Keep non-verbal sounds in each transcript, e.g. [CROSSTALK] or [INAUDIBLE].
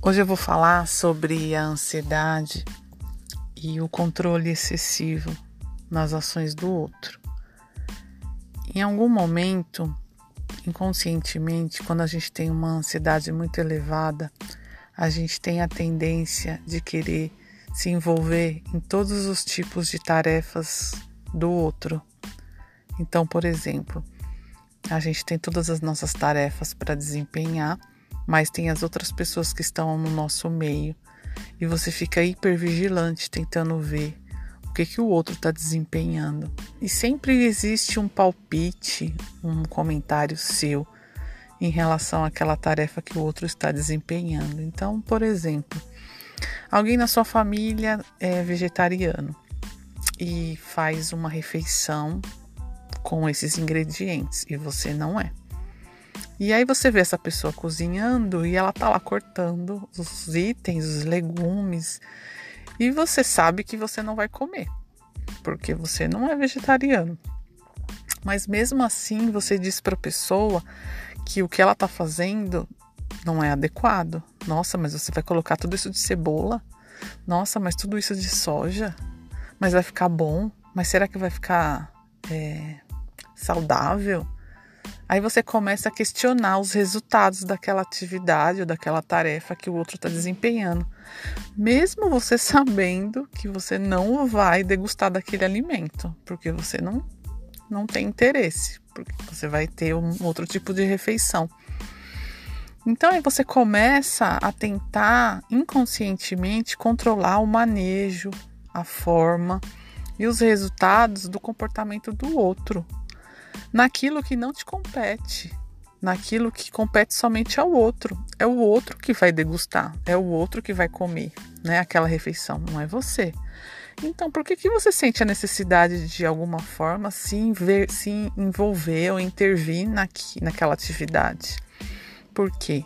Hoje eu vou falar sobre a ansiedade e o controle excessivo nas ações do outro. Em algum momento, inconscientemente, quando a gente tem uma ansiedade muito elevada, a gente tem a tendência de querer se envolver em todos os tipos de tarefas do outro. Então, por exemplo, a gente tem todas as nossas tarefas para desempenhar mas tem as outras pessoas que estão no nosso meio e você fica hipervigilante tentando ver o que, que o outro está desempenhando. E sempre existe um palpite, um comentário seu em relação àquela tarefa que o outro está desempenhando. Então, por exemplo, alguém na sua família é vegetariano e faz uma refeição com esses ingredientes e você não é. E aí você vê essa pessoa cozinhando e ela tá lá cortando os itens, os legumes, e você sabe que você não vai comer, porque você não é vegetariano. Mas mesmo assim, você diz para a pessoa que o que ela tá fazendo não é adequado. Nossa, mas você vai colocar tudo isso de cebola? Nossa, mas tudo isso de soja? Mas vai ficar bom? Mas será que vai ficar é, saudável? Aí você começa a questionar os resultados daquela atividade ou daquela tarefa que o outro está desempenhando, mesmo você [LAUGHS] sabendo que você não vai degustar daquele alimento, porque você não, não tem interesse, porque você vai ter um outro tipo de refeição. Então aí você começa a tentar inconscientemente controlar o manejo, a forma e os resultados do comportamento do outro naquilo que não te compete, naquilo que compete somente ao outro. É o outro que vai degustar, é o outro que vai comer, né? Aquela refeição, não é você. Então, por que, que você sente a necessidade de, de alguma forma, se, se envolver ou intervir naqui, naquela atividade? Por quê?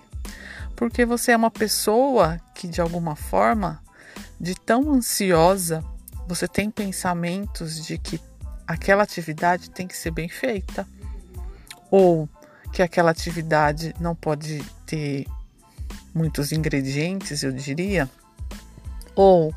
Porque você é uma pessoa que, de alguma forma, de tão ansiosa, você tem pensamentos de que aquela atividade tem que ser bem feita, ou que aquela atividade não pode ter muitos ingredientes, eu diria, ou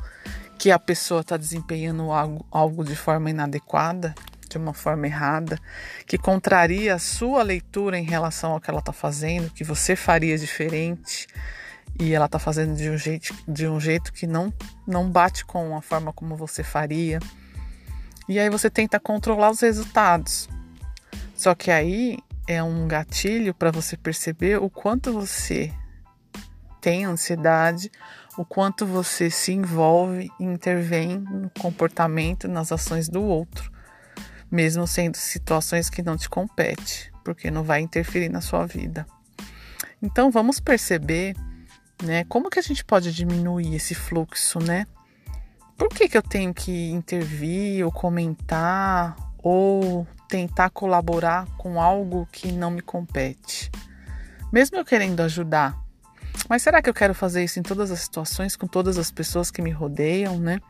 que a pessoa está desempenhando algo, algo de forma inadequada, de uma forma errada, que contraria a sua leitura em relação ao que ela está fazendo, que você faria diferente e ela está fazendo de um jeito, de um jeito que não, não bate com a forma como você faria. E aí você tenta controlar os resultados. Só que aí é um gatilho para você perceber o quanto você tem ansiedade, o quanto você se envolve e intervém no comportamento, nas ações do outro, mesmo sendo situações que não te compete, porque não vai interferir na sua vida. Então vamos perceber, né, como que a gente pode diminuir esse fluxo, né? Por que, que eu tenho que intervir ou comentar ou tentar colaborar com algo que não me compete? Mesmo eu querendo ajudar, mas será que eu quero fazer isso em todas as situações, com todas as pessoas que me rodeiam, né?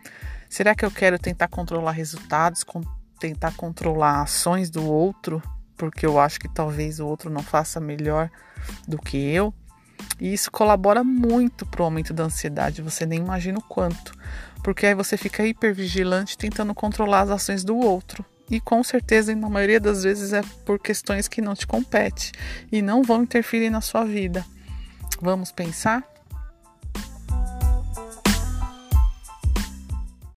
Será que eu quero tentar controlar resultados, com, tentar controlar ações do outro, porque eu acho que talvez o outro não faça melhor do que eu? E isso colabora muito para o aumento da ansiedade, você nem imagina o quanto. Porque aí você fica hipervigilante tentando controlar as ações do outro. E com certeza, na maioria das vezes, é por questões que não te competem e não vão interferir na sua vida. Vamos pensar?